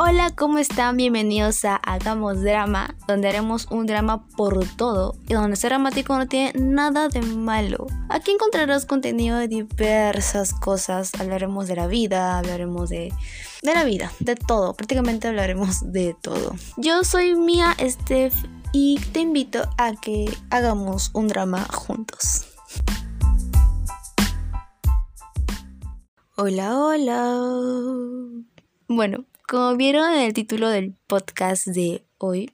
Hola, ¿cómo están? Bienvenidos a Hagamos Drama, donde haremos un drama por todo y donde ser dramático no tiene nada de malo. Aquí encontrarás contenido de diversas cosas. Hablaremos de la vida, hablaremos de, de la vida, de todo. Prácticamente hablaremos de todo. Yo soy Mia Steph y te invito a que hagamos un drama juntos. Hola, hola. Bueno, como vieron en el título del podcast de hoy,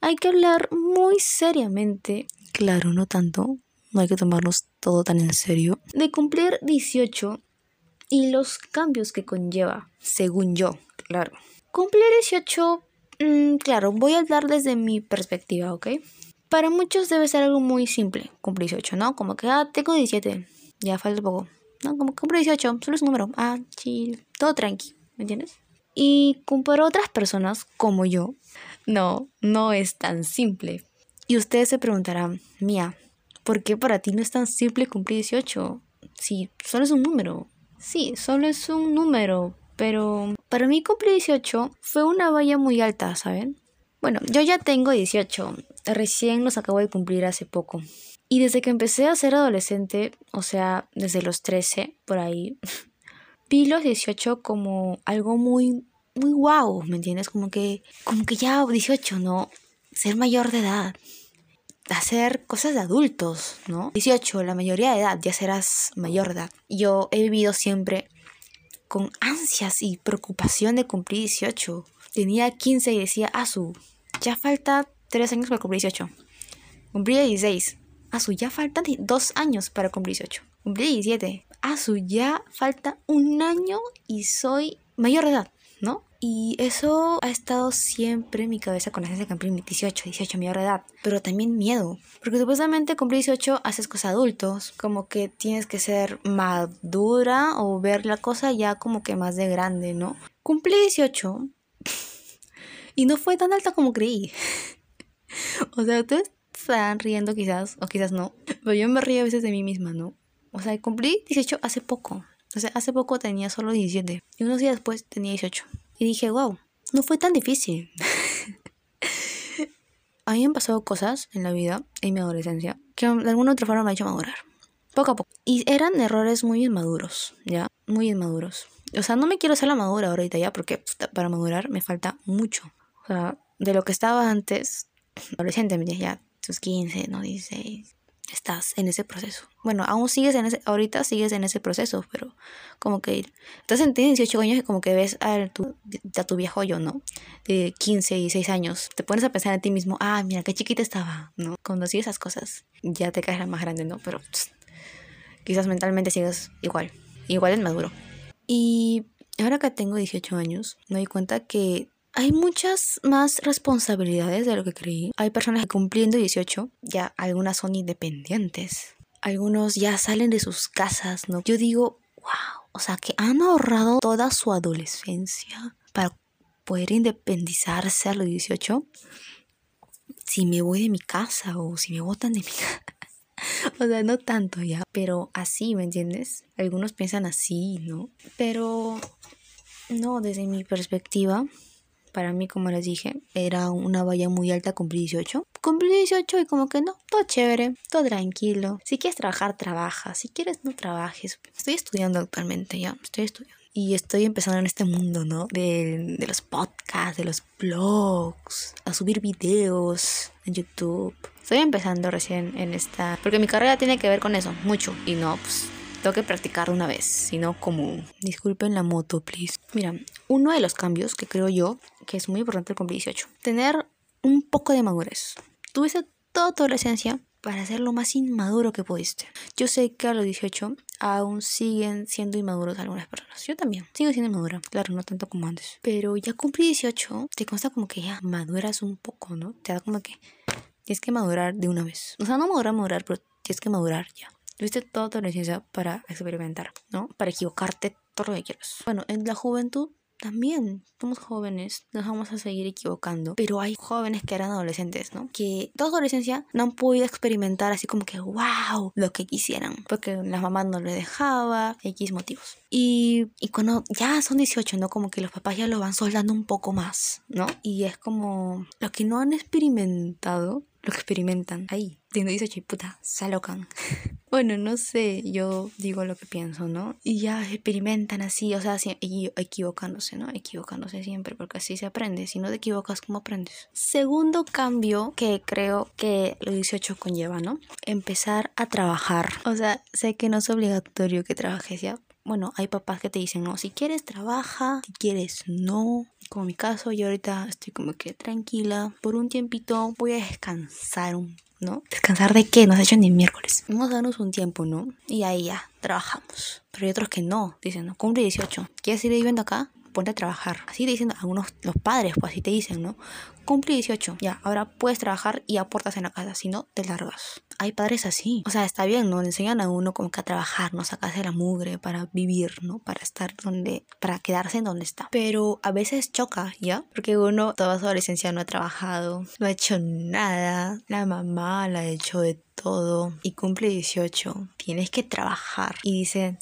hay que hablar muy seriamente, claro, no tanto, no hay que tomarnos todo tan en serio, de cumplir 18 y los cambios que conlleva, según yo, claro. Cumplir 18, mm, claro, voy a hablar desde mi perspectiva, ¿ok? Para muchos debe ser algo muy simple, cumplir 18, ¿no? Como que, ah, tengo 17, ya falta poco. No, como que cumplir 18, solo es un número, ah, chill, todo tranqui, ¿me entiendes? Y para otras personas como yo, no, no es tan simple. Y ustedes se preguntarán, Mía, ¿por qué para ti no es tan simple cumplir 18? Sí, solo es un número. Sí, solo es un número, pero para mí cumplir 18 fue una valla muy alta, ¿saben? Bueno, yo ya tengo 18, recién los acabo de cumplir hace poco. Y desde que empecé a ser adolescente, o sea, desde los 13, por ahí, vi los 18 como algo muy, muy guau, ¿me entiendes? Como que, como que ya 18, ¿no? Ser mayor de edad, hacer cosas de adultos, ¿no? 18, la mayoría de edad, ya serás mayor de edad. Yo he vivido siempre con ansias y preocupación de cumplir 18. Tenía 15 y decía, Asu, ya falta 3 años para cumplir 18. Cumplí 16. Asu, ya faltan 2 años para cumplir 18. Cumplí 17 a su ya falta un año y soy mayor de edad, ¿no? Y eso ha estado siempre en mi cabeza con la de cumplir 18, 18, mayor de edad. Pero también miedo. Porque supuestamente cumplir 18 haces cosas adultos. Como que tienes que ser madura o ver la cosa ya como que más de grande, ¿no? Cumplí 18 y no fue tan alta como creí. o sea, ustedes están riendo quizás, o quizás no. Pero yo me río a veces de mí misma, ¿no? O sea, cumplí 18 hace poco. O sea, hace poco tenía solo 17. Y unos días después tenía 18. Y dije, wow, no fue tan difícil. a mí me han pasado cosas en la vida, en mi adolescencia, que de alguna otra forma me han hecho madurar. Poco a poco. Y eran errores muy inmaduros, ¿ya? Muy inmaduros. O sea, no me quiero hacer la madura ahorita ya, porque para madurar me falta mucho. O sea, de lo que estaba antes, adolescente, ya, tus 15, no 16, estás en ese proceso. Bueno, aún sigues en ese, ahorita sigues en ese proceso, pero como que estás en 18 años y como que ves a tu, a tu viejo yo, ¿no? De 15 y 6 años. Te pones a pensar en ti mismo, ah, mira, qué chiquita estaba, ¿no? Cuando sigues esas cosas, ya te caes más grande, ¿no? Pero quizás mentalmente sigues igual, igual es maduro. Y ahora que tengo 18 años, me doy cuenta que hay muchas más responsabilidades de lo que creí. Hay personas cumpliendo 18, ya algunas son independientes. Algunos ya salen de sus casas, ¿no? Yo digo, wow, o sea, que han ahorrado toda su adolescencia para poder independizarse a los 18. Si me voy de mi casa o si me botan de mi casa. o sea, no tanto ya, pero así, ¿me entiendes? Algunos piensan así, ¿no? Pero no, desde mi perspectiva, para mí, como les dije, era una valla muy alta cumplir 18. Cumplí 18 y como que no, todo chévere, todo tranquilo. Si quieres trabajar, trabaja. Si quieres, no trabajes. Estoy estudiando actualmente, ya, estoy estudiando. Y estoy empezando en este mundo, ¿no? De, de los podcasts, de los blogs, a subir videos en YouTube. Estoy empezando recién en esta... Porque mi carrera tiene que ver con eso, mucho. Y no, pues tengo que practicar una vez, sino como... Disculpen la moto, please. Mira, uno de los cambios que creo yo que es muy importante cumplir 18. Tener un poco de madurez. Tuviste toda tu adolescencia para ser lo más inmaduro que pudiste. Yo sé que a los 18 aún siguen siendo inmaduros algunas personas. Yo también sigo siendo inmadura, claro, no tanto como antes. Pero ya cumplí 18, te consta como que ya maduras un poco, ¿no? Te da como que tienes que madurar de una vez. O sea, no madurar, madurar, pero tienes que madurar ya. Tuviste toda tu adolescencia para experimentar, ¿no? Para equivocarte todo lo que quieras. Bueno, en la juventud también somos jóvenes, nos vamos a seguir equivocando, pero hay jóvenes que eran adolescentes, ¿no? Que toda adolescencia no han podido experimentar así como que, wow, lo que quisieran, porque la mamá no les dejaba, X motivos. Y, y cuando ya son 18, ¿no? Como que los papás ya lo van soldando un poco más, ¿no? Y es como, los que no han experimentado, lo experimentan ahí. Teniendo 18 y puta, bueno, no sé, yo digo lo que pienso, ¿no? Y ya experimentan así, o sea, equivocándose, ¿no? Equivocándose siempre, porque así se aprende. Si no te equivocas, ¿cómo aprendes? Segundo cambio que creo que los 18 conlleva, ¿no? Empezar a trabajar. O sea, sé que no es obligatorio que trabajes ya, bueno, hay papás que te dicen, no, si quieres trabaja, si quieres no. Como mi caso, yo ahorita estoy como que tranquila. Por un tiempito voy a descansar, ¿no? ¿Descansar de qué? No has hecho ni miércoles. Vamos a darnos un tiempo, ¿no? Y ahí ya, trabajamos. Pero hay otros que no. Dicen, no, cumple 18. ¿Quieres seguir viviendo acá? Ponte a trabajar. Así te dicen algunos, los padres, pues así te dicen, ¿no? Cumple 18, ya, ahora puedes trabajar y aportas en la casa, si no, te largas. Hay padres así. O sea, está bien, ¿no? Le enseñan a uno como que a trabajar, ¿no? Sacarse la mugre para vivir, ¿no? Para estar donde, para quedarse en donde está. Pero a veces choca, ¿ya? Porque uno toda su adolescencia no ha trabajado, no ha hecho nada. La mamá la ha hecho de todo y cumple 18. Tienes que trabajar. Y dicen,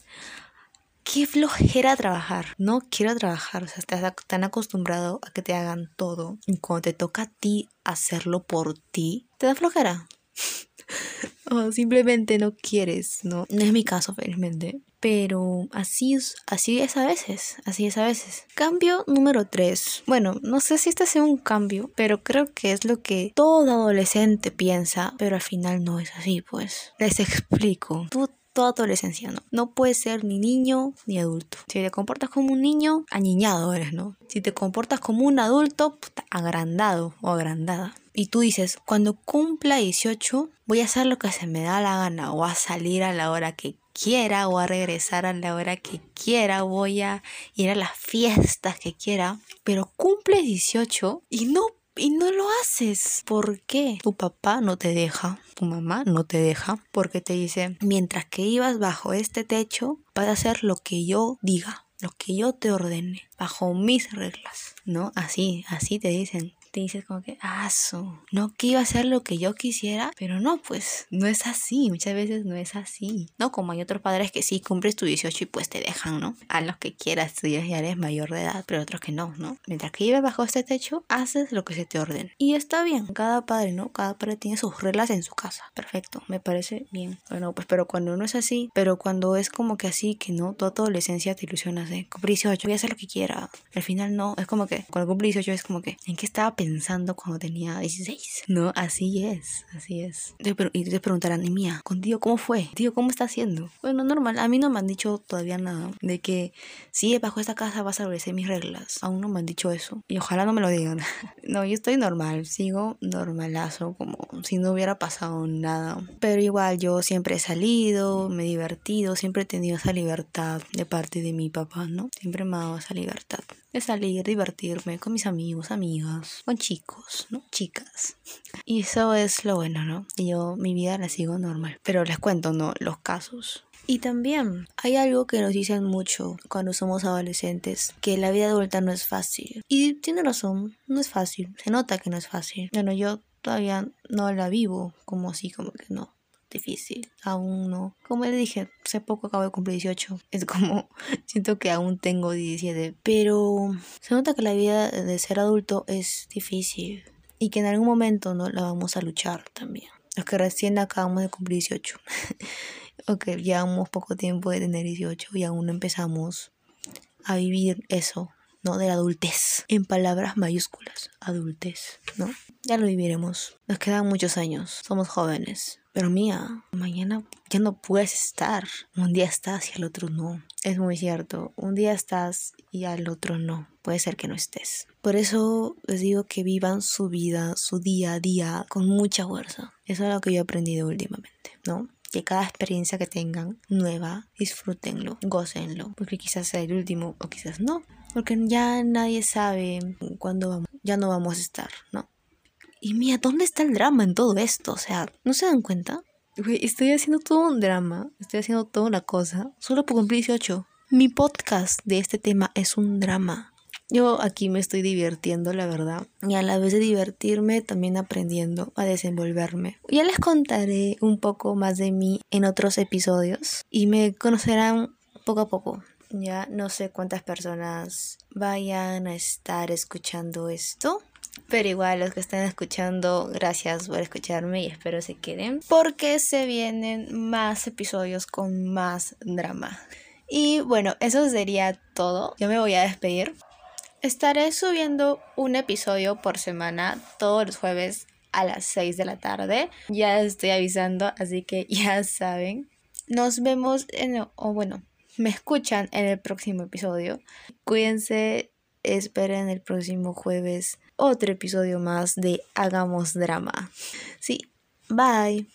qué flojera trabajar. No quiero trabajar. O sea, estás tan acostumbrado a que te hagan todo. Y cuando te toca a ti hacerlo por ti, te da flojera. o simplemente no quieres, ¿no? No es mi caso, felizmente. Pero así es, así es a veces, así es a veces. Cambio número 3. Bueno, no sé si este sea un cambio, pero creo que es lo que todo adolescente piensa, pero al final no es así, pues. Les explico. Tú toda adolescencia, ¿no? No puedes ser ni niño ni adulto. Si te comportas como un niño, añiñado eres, ¿no? Si te comportas como un adulto, agrandado o agrandada. Y tú dices, cuando cumpla 18, voy a hacer lo que se me da la gana, o a salir a la hora que quiera, o a regresar a la hora que quiera, voy a ir a las fiestas que quiera, pero cumple 18 y no y no lo haces. ¿Por qué? Tu papá no te deja, tu mamá no te deja, porque te dice, mientras que ibas bajo este techo, vas a hacer lo que yo diga, lo que yo te ordene, bajo mis reglas, ¿no? Así, así te dicen te dices como que, ah, no que iba a ser lo que yo quisiera, pero no, pues no es así, muchas veces no es así, ¿no? Como hay otros padres que sí cumples tu 18 y pues te dejan, ¿no? A los que quieras, tú ya eres mayor de edad, pero otros que no, ¿no? Mientras que vives bajo este techo, haces lo que se te ordena. Y está bien, cada padre, ¿no? Cada padre tiene sus reglas en su casa, perfecto, me parece bien. Bueno, pues pero cuando no es así, pero cuando es como que así, que no, toda tu adolescencia te ilusionas de cumplir 18, voy a hacer lo que quiera. Al final no, es como que cuando cumplí 18 es como que, ¿en qué estaba pensando cuando tenía 16. No, así es, así es. Y te preguntarán, y mía, contigo cómo fue? Tío, ¿cómo está haciendo? Bueno, normal, a mí no me han dicho todavía nada de que si bajo esta casa vas a obedecer mis reglas. Aún no me han dicho eso. Y ojalá no me lo digan. no, yo estoy normal, sigo normalazo, como si no hubiera pasado nada. Pero igual yo siempre he salido, me he divertido, siempre he tenido esa libertad de parte de mi papá, ¿no? Siempre me ha dado esa libertad de salir, divertirme con mis amigos, amigas, con chicos, ¿no? Chicas. Y eso es lo bueno, ¿no? Y yo mi vida la sigo normal. Pero les cuento, ¿no? Los casos. Y también hay algo que nos dicen mucho cuando somos adolescentes, que la vida adulta no es fácil. Y tiene razón, no es fácil, se nota que no es fácil. Bueno, yo todavía no la vivo como así, como que no difícil. Aún no. Como le dije, hace poco acabo de cumplir 18. Es como, siento que aún tengo 17. Pero se nota que la vida de ser adulto es difícil. Y que en algún momento no la vamos a luchar también. Los que recién acabamos de cumplir 18. o que llevamos poco tiempo de tener 18 y aún no empezamos a vivir eso ¿no? De la adultez, en palabras mayúsculas, adultez, ¿no? Ya lo viviremos. Nos quedan muchos años, somos jóvenes. Pero mía, mañana ya no puedes estar. Un día estás y al otro no. Es muy cierto. Un día estás y al otro no. Puede ser que no estés. Por eso les digo que vivan su vida, su día a día con mucha fuerza. Eso es lo que yo he aprendido últimamente, ¿no? que cada experiencia que tengan nueva, disfrútenlo, gocenlo, porque quizás sea el último o quizás no, porque ya nadie sabe cuándo vamos, ya no vamos a estar, ¿no? Y mira, ¿dónde está el drama en todo esto? O sea, ¿no se dan cuenta? estoy haciendo todo un drama, estoy haciendo toda una cosa, solo por cumplir 18. Mi podcast de este tema es un drama. Yo aquí me estoy divirtiendo, la verdad. Y a la vez de divertirme, también aprendiendo a desenvolverme. Ya les contaré un poco más de mí en otros episodios y me conocerán poco a poco. Ya no sé cuántas personas vayan a estar escuchando esto. Pero igual los que están escuchando, gracias por escucharme y espero se queden. Porque se vienen más episodios con más drama. Y bueno, eso sería todo. Yo me voy a despedir. Estaré subiendo un episodio por semana todos los jueves a las 6 de la tarde. Ya estoy avisando, así que ya saben. Nos vemos en, o bueno, me escuchan en el próximo episodio. Cuídense, esperen el próximo jueves otro episodio más de Hagamos Drama. Sí, bye.